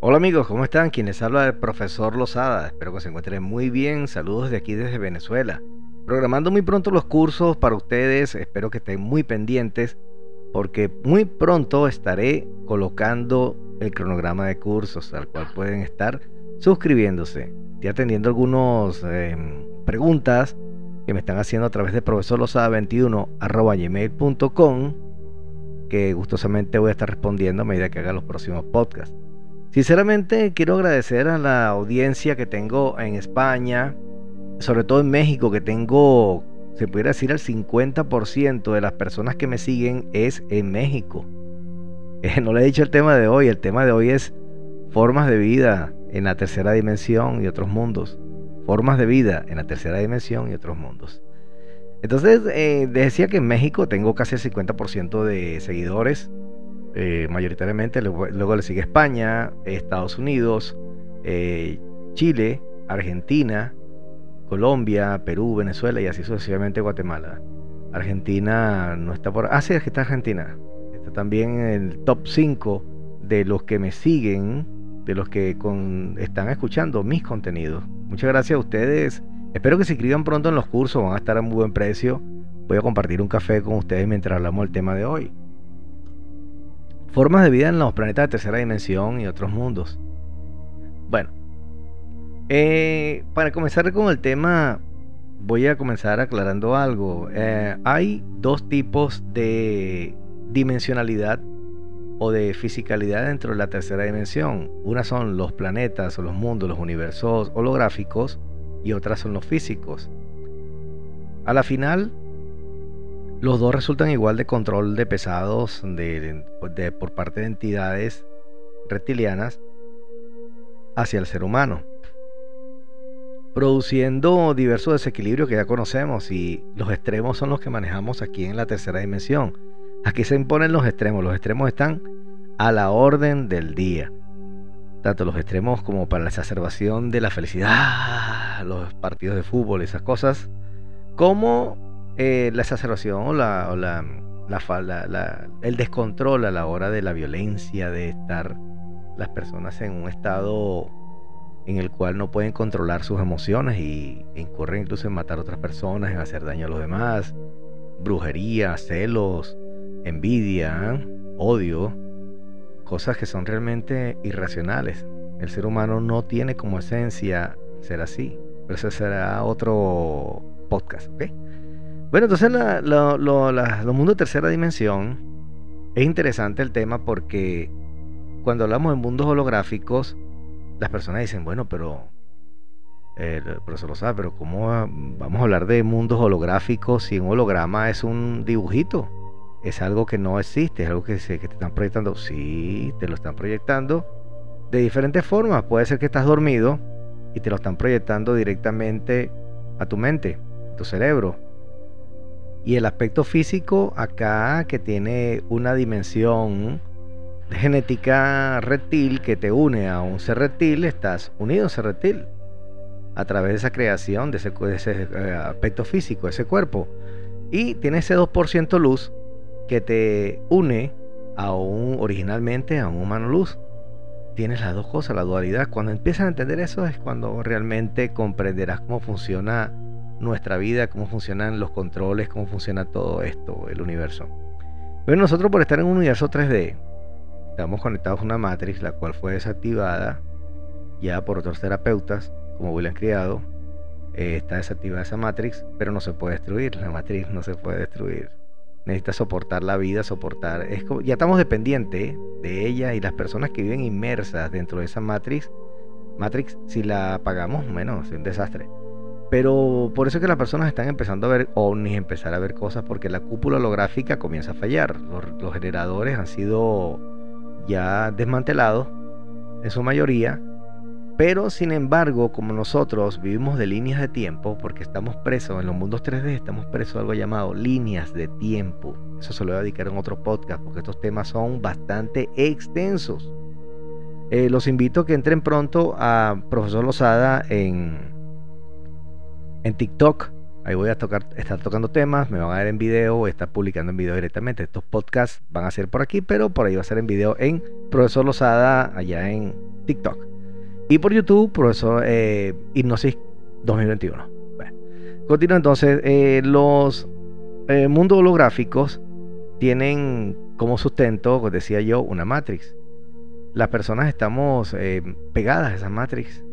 Hola amigos, ¿cómo están? Quienes habla el profesor Lozada. Espero que se encuentren muy bien. Saludos de aquí desde Venezuela. Programando muy pronto los cursos para ustedes. Espero que estén muy pendientes porque muy pronto estaré colocando el cronograma de cursos al cual pueden estar suscribiéndose. Estoy atendiendo algunas em, preguntas que me están haciendo a través de profesorlosada21 gmail.com que gustosamente voy a estar respondiendo a medida que haga los próximos podcasts. Sinceramente quiero agradecer a la audiencia que tengo en España, sobre todo en México, que tengo, se pudiera decir, el 50% de las personas que me siguen es en México. Eh, no le he dicho el tema de hoy, el tema de hoy es formas de vida en la tercera dimensión y otros mundos. Formas de vida en la tercera dimensión y otros mundos. Entonces, eh, decía que en México tengo casi el 50% de seguidores eh, mayoritariamente, luego le sigue España, Estados Unidos, eh, Chile, Argentina, Colombia, Perú, Venezuela y así sucesivamente Guatemala. Argentina no está por... Ah, sí, está Argentina. Está también en el top 5 de los que me siguen, de los que están escuchando mis contenidos. Muchas gracias a ustedes. Espero que se inscriban pronto en los cursos, van a estar a muy buen precio. Voy a compartir un café con ustedes mientras hablamos del tema de hoy. Formas de vida en los planetas de tercera dimensión y otros mundos. Bueno, eh, para comenzar con el tema, voy a comenzar aclarando algo. Eh, hay dos tipos de dimensionalidad o de fisicalidad dentro de la tercera dimensión. Una son los planetas o los mundos, los universos holográficos y otras son los físicos. A la final, los dos resultan igual de control de pesados de, por parte de entidades reptilianas hacia el ser humano, produciendo diversos desequilibrios que ya conocemos y los extremos son los que manejamos aquí en la tercera dimensión. Aquí se imponen los extremos, los extremos están a la orden del día. Tanto los extremos como para la exacerbación de la felicidad, los partidos de fútbol, esas cosas, como eh, la exacerbación o, la, la, el descontrol a la hora de la violencia, de estar las personas en un estado en el cual no pueden controlar sus emociones y incurren incluso en matar a otras personas, en hacer daño a los demás, brujería, celos, envidia, odio, cosas que son realmente irracionales. El ser humano no tiene como esencia ser así, pero ese será otro podcast, ¿ok? Bueno, entonces los mundos de tercera dimensión es interesante el tema porque cuando hablamos de mundos holográficos, las personas dicen, bueno, pero eh, el profesor lo sabe, pero ¿cómo vamos a hablar de mundos holográficos si un holograma es un dibujito? Es algo que no existe, es algo que, que te están proyectando. Sí, te lo están proyectando de diferentes formas. Puede ser que estás dormido y te lo están proyectando directamente a tu mente, a tu cerebro y el aspecto físico acá que tiene una dimensión genética reptil que te une a un ser reptil, estás unido a un ser reptil a través de esa creación, de ese, eh, aspecto físico, ese cuerpo. Y tiene ese 2% luz que te une a un, originalmente a un humano luz. Tienes las dos cosas, la dualidad. Cuando empiezas a entender eso es cuando realmente comprenderás cómo funciona nuestra vida, cómo funcionan los controles, cómo funciona todo esto, el universo. Bueno, nosotros por estar en un universo 3D, estamos conectados a una matrix, la cual fue desactivada ya por otros terapeutas, como William Criado. Eh, está desactivada esa matrix, pero no se puede destruir. La matrix no se puede destruir. Necesita soportar la vida, soportar. Ya estamos dependientes de ella y las personas que viven inmersas dentro de esa matrix. Matrix, si la apagamos, bueno, es un desastre. Pero por eso es que las personas están empezando a ver ovnis, empezar a ver cosas, porque la cúpula holográfica comienza a fallar. Los, generadores han sido ya desmantelados en su mayoría. Pero sin embargo, como nosotros vivimos de líneas de tiempo, porque estamos presos en los mundos 3D, estamos presos de algo llamado líneas de tiempo. Eso se lo voy a dedicar en otro podcast, porque estos temas son bastante extensos. Eh, los invito a que entren pronto a Profesor Lozada en en TikTok. Ahí voy a tocar, estar tocando temas, me van a ver en video, voy estar publicando en video directamente. Estos podcasts van a ser por aquí, pero por ahí va a ser en video en Profesor Lozada, allá en TikTok. Y por YouTube, profesor eh, Hipnosis 2021. Bueno, continúo entonces. Eh, los eh, mundos holográficos tienen como sustento, como decía yo, una matrix. Las personas estamos pegadas a esa matrix.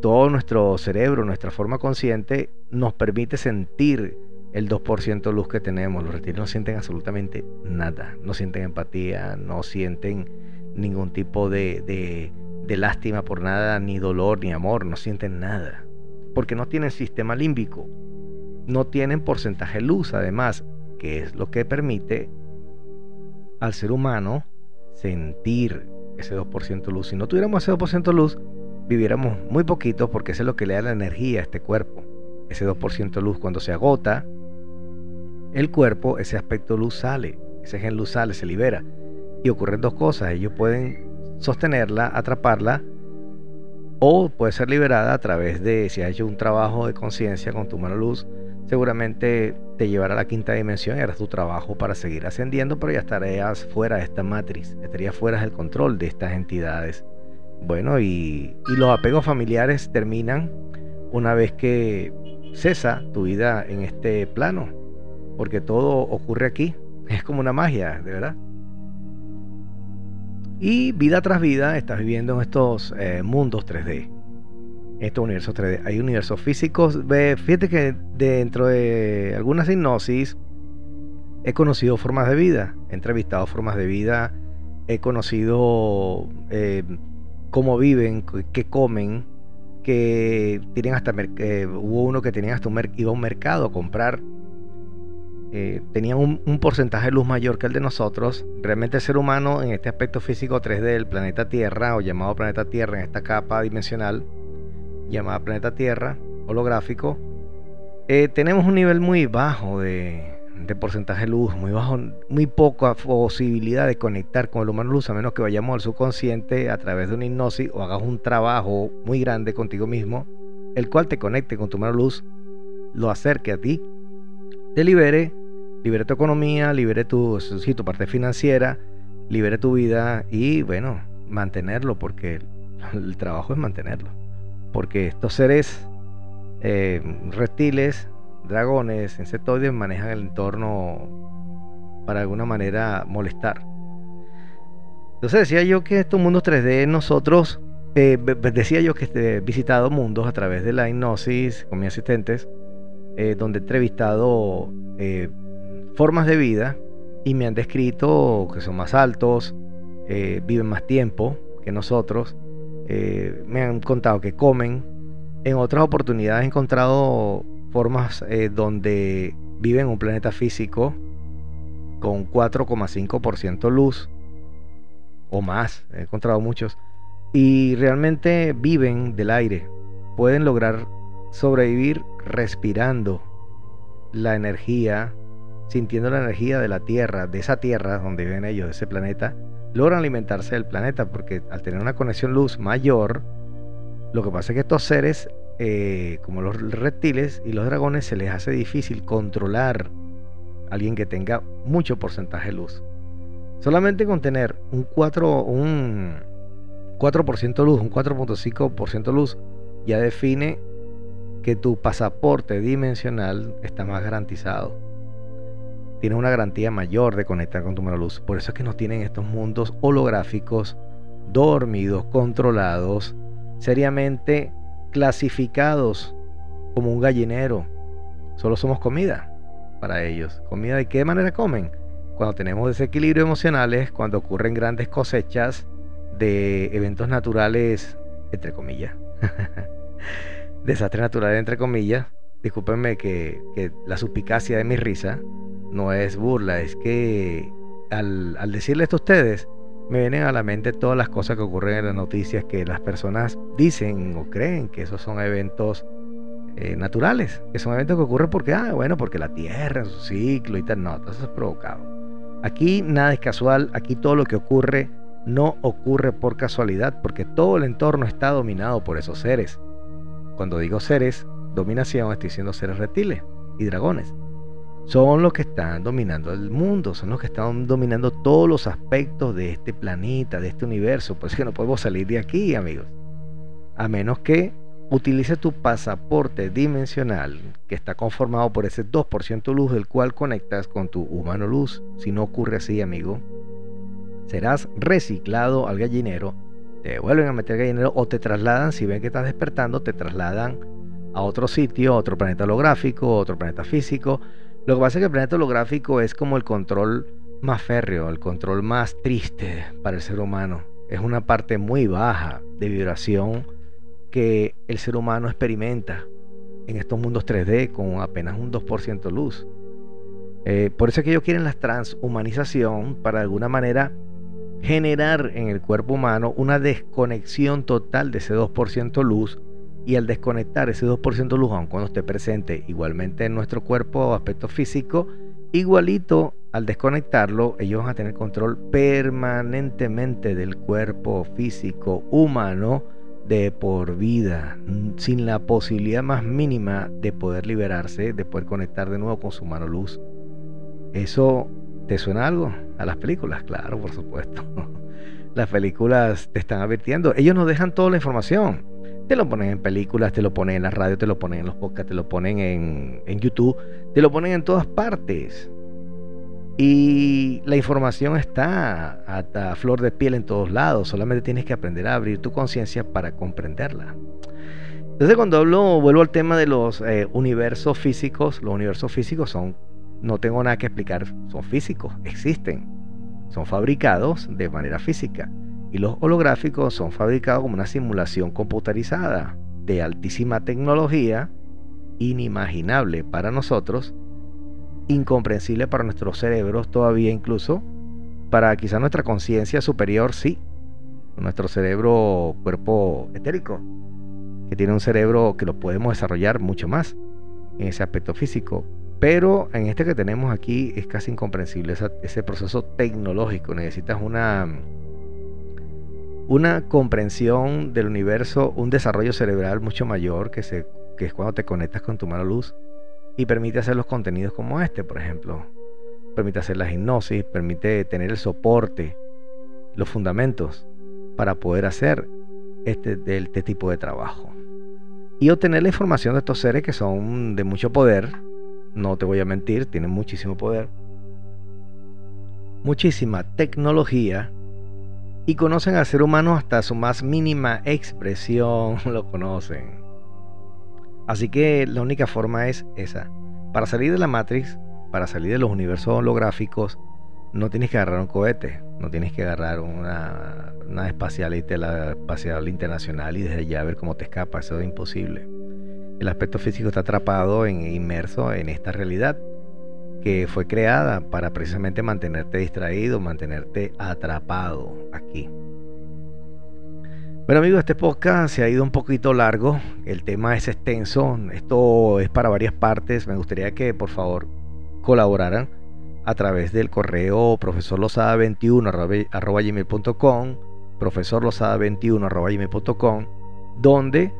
Todo nuestro cerebro, nuestra forma consciente, nos permite sentir el 2% luz que tenemos. Los reptiles no sienten absolutamente nada. No sienten empatía, no sienten ningún tipo de, de, lástima por nada, ni dolor, ni amor. No sienten nada. Porque no tienen sistema límbico. No tienen porcentaje luz, además, que es lo que permite al ser humano sentir ese 2% luz. Si no tuviéramos ese 2% luz, viviéramos muy poquito porque eso es lo que le da la energía a este cuerpo. Ese 2% luz cuando se agota, el cuerpo, ese aspecto luz sale, ese gen luz sale, se libera. Y ocurren dos cosas, ellos pueden sostenerla, atraparla, o puede ser liberada a través de, si has hecho un trabajo de conciencia con tu mano luz, seguramente te llevará a la quinta dimensión y harás tu trabajo para seguir ascendiendo, pero ya estarías fuera de esta matriz, estarías fuera del control de estas entidades. Bueno, y, y los apegos familiares terminan una vez que cesa tu vida en este plano porque todo ocurre aquí. Es como una magia, de verdad. Y vida tras vida estás viviendo en estos eh, mundos 3D. Estos universos 3D. Hay universos físicos. Fíjate que dentro de algunas hipnosis he conocido formas de vida. He entrevistado formas de vida. He conocido eh, cómo viven, qué comen. Que tienen hasta. Eh, hubo uno que tenía hasta un iba a un mercado a comprar eh, tenían un, porcentaje de luz mayor que el de nosotros. Realmente el ser humano en este aspecto físico 3D del planeta Tierra, o llamado planeta Tierra en esta capa dimensional, llamada planeta Tierra, holográfico, eh, tenemos un nivel muy bajo de, porcentaje de luz, muy bajo, muy poca posibilidad de conectar con el humano luz, a menos que vayamos al subconsciente a través de una hipnosis o hagas un trabajo muy grande contigo mismo, el cual te conecte con tu humano luz, lo acerque a ti te libere, libere tu economía, libere tu, tu parte financiera, libere tu vida y bueno, mantenerlo, porque el, trabajo es mantenerlo. Porque estos seres eh, reptiles, dragones, insectoides manejan el entorno para alguna manera molestar. Entonces decía yo que estos mundos 3D nosotros, eh, decía yo que he visitado mundos a través de la hipnosis con mis asistentes eh, donde he entrevistado eh, formas de vida y me han descrito que son más altos, viven más tiempo que nosotros, me han contado que comen. En otras oportunidades he encontrado formas donde viven en un planeta físico con 4,5% luz o más, he encontrado muchos, y realmente viven del aire, pueden lograr sobrevivir respirando la energía, sintiendo la energía de la Tierra, de esa Tierra donde viven ellos, de ese planeta, logran alimentarse del planeta porque al tener una conexión luz mayor, lo que pasa es que estos seres, eh, como los reptiles y los dragones, se les hace difícil controlar a alguien que tenga mucho porcentaje de luz. Solamente con tener un 4, un 4% luz, un 4.5% luz, ya define que tu pasaporte dimensional está más garantizado. Tienes una garantía mayor de conectar con tu mano luz. Por eso es que nos tienen estos mundos holográficos, dormidos, controlados, seriamente clasificados como un gallinero. Solo somos comida para ellos. ¿Comida de qué manera comen? Cuando tenemos desequilibrio emocionales, cuando ocurren grandes cosechas de eventos naturales, entre comillas. desastre natural, entre comillas. Discúlpenme que, la suspicacia de mi risa no es burla, es que al, al decirle esto a ustedes, me vienen a la mente todas las cosas que ocurren en las noticias que las personas dicen o creen que esos son eventos eh, naturales, que son eventos que ocurren porque, ah, bueno, porque la Tierra, su ciclo y tal, no, todo eso es provocado. Aquí nada es casual, aquí todo lo que ocurre no ocurre por casualidad, porque todo el entorno está dominado por esos seres. Cuando digo seres, dominación, estoy diciendo seres reptiles y dragones. Son los que están dominando el mundo, son los que están dominando todos los aspectos de este planeta, de este universo. Por eso que no podemos salir de aquí, amigos. A menos que utilices tu pasaporte dimensional, que está conformado por ese 2% luz del cual conectas con tu humano luz. Si no ocurre así, amigo, serás reciclado al gallinero, te vuelven a meter al gallinero o te trasladan, si ven que estás despertando, te trasladan a otro sitio, a otro planeta holográfico, otro planeta físico. Lo que pasa es que el planeta holográfico es como el control más férreo, el control más triste para el ser humano. Es una parte muy baja de vibración que el ser humano experimenta en estos mundos 3D con apenas un 2% luz. Eh, por eso es que ellos quieren la transhumanización para de alguna manera generar en el cuerpo humano una desconexión total de ese 2% luz y al desconectar ese 2% luz, aun cuando esté presente igualmente en nuestro cuerpo o aspecto físico, igualito al desconectarlo, ellos van a tener control permanentemente del cuerpo físico humano de por vida, sin la posibilidad más mínima de poder liberarse, de poder conectar de nuevo con su mano luz. ¿Eso te suena algo? A las películas, claro, por supuesto. Las películas te están advirtiendo. Ellos nos dejan toda la información te lo ponen en películas, te lo ponen en la radio, te lo ponen en los podcasts, te lo ponen en, en YouTube, te lo ponen en todas partes. Y la información está a, flor de piel en todos lados, solamente tienes que aprender a abrir tu conciencia para comprenderla. Entonces cuando hablo, vuelvo al tema de los eh, universos físicos, los universos físicos son, no tengo nada que explicar, son físicos, existen, son fabricados de manera física. Y los holográficos son fabricados como una simulación computarizada de altísima tecnología, inimaginable para nosotros, incomprensible para nuestros cerebros todavía incluso, para quizá nuestra conciencia superior sí, nuestro cerebro cuerpo etérico, que tiene un cerebro que lo podemos desarrollar mucho más en ese aspecto físico. Pero en este que tenemos aquí es casi incomprensible ese proceso tecnológico. Necesitas una una comprensión del universo, un desarrollo cerebral mucho mayor que, se, que es cuando te conectas con tu mano luz y permite hacer los contenidos como este, por ejemplo. Permite hacer la hipnosis, permite tener el soporte, los fundamentos para poder hacer este, este tipo de trabajo. Y obtener la información de estos seres que son de mucho poder, no te voy a mentir, tienen muchísimo poder, muchísima tecnología y conocen al ser humano hasta su más mínima expresión, lo conocen. Así que la única forma es esa. Para salir de la Matrix, para salir de los universos holográficos, no tienes que agarrar un cohete, no tienes que agarrar una, una espacial, la espacial internacional y desde allá ver cómo te escapa, eso es imposible. El aspecto físico está atrapado, en, inmerso en esta realidad que fue creada para precisamente mantenerte distraído, mantenerte atrapado aquí. Bueno amigos, este podcast se ha ido un poquito largo, el tema es extenso, esto es para varias partes, me gustaría que por favor colaboraran a través del correo profesorlosada21 arroba gmail.com profesorlosada21 arroba gmail.com donde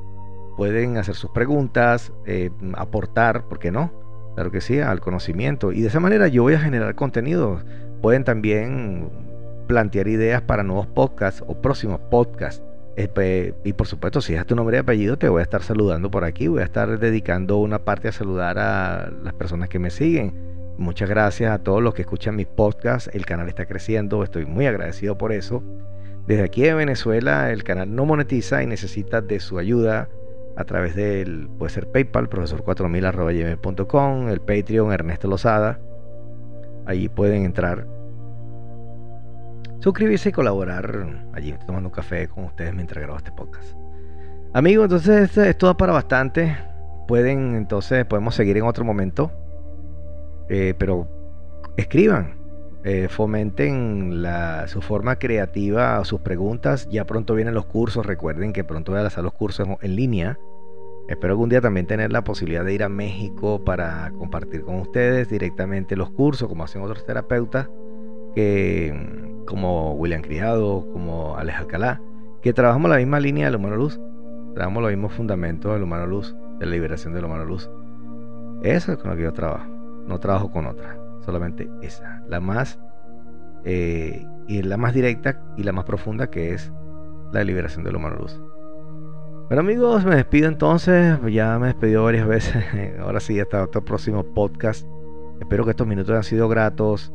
pueden hacer sus preguntas, eh, aportar, ¿por qué no? Claro que sí, al conocimiento. Y de esa manera yo voy a generar contenido. Pueden también plantear ideas para nuevos podcasts o próximos podcasts. Y por supuesto, si es tu nombre y apellido, te voy a estar saludando por aquí. Voy a estar dedicando una parte a saludar a las personas que me siguen. Muchas gracias a todos los que escuchan mis podcasts. El canal está creciendo. Estoy muy agradecido por eso. Desde aquí de Venezuela, el canal no monetiza y necesita de su ayuda a través del, puede ser PayPal, profesor4000.com, el Patreon Ernesto Lozada. Allí pueden entrar, suscribirse y colaborar. Allí tomando un café con ustedes mientras grabo este podcast. Amigos, entonces es todo para bastante. Pueden, entonces, podemos seguir en otro momento. Eh, pero escriban, eh, fomenten la, su forma creativa, sus preguntas. Ya pronto vienen los cursos. Recuerden que pronto voy a hacer los cursos en línea. Espero algún día también tener la posibilidad de ir a México para compartir con ustedes directamente los cursos, como hacen otros terapeutas, que, como William Criado, como Alex Alcalá, que trabajamos la misma línea del humano luz. Trabajamos los mismos fundamentos del humano luz, de la liberación del humano luz. Eso es con lo que yo trabajo. no trabajo con otra, solamente esa, la más eh, y la más directa y la más profunda que es la liberación del humano luz. Bueno amigos, me despido entonces, ya me he despedido varias veces, ahora sí, hasta otro próximo podcast. Espero que estos minutos hayan sido gratos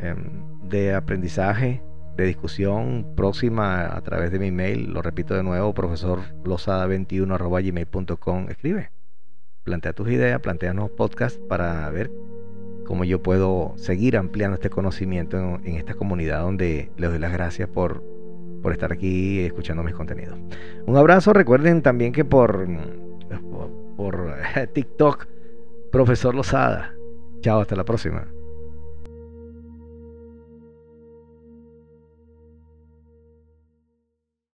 em, de aprendizaje, de discusión próxima a través de mi email. Lo repito de nuevo, profesor losada21 Escribe, plantea tus ideas, plantea nuevos podcasts para ver cómo yo puedo seguir ampliando este conocimiento en, esta comunidad donde les doy las gracias por, por estar aquí escuchando mis contenidos. Un abrazo, recuerden también que por, por, TikTok, profesor Losada. Chao, hasta la próxima.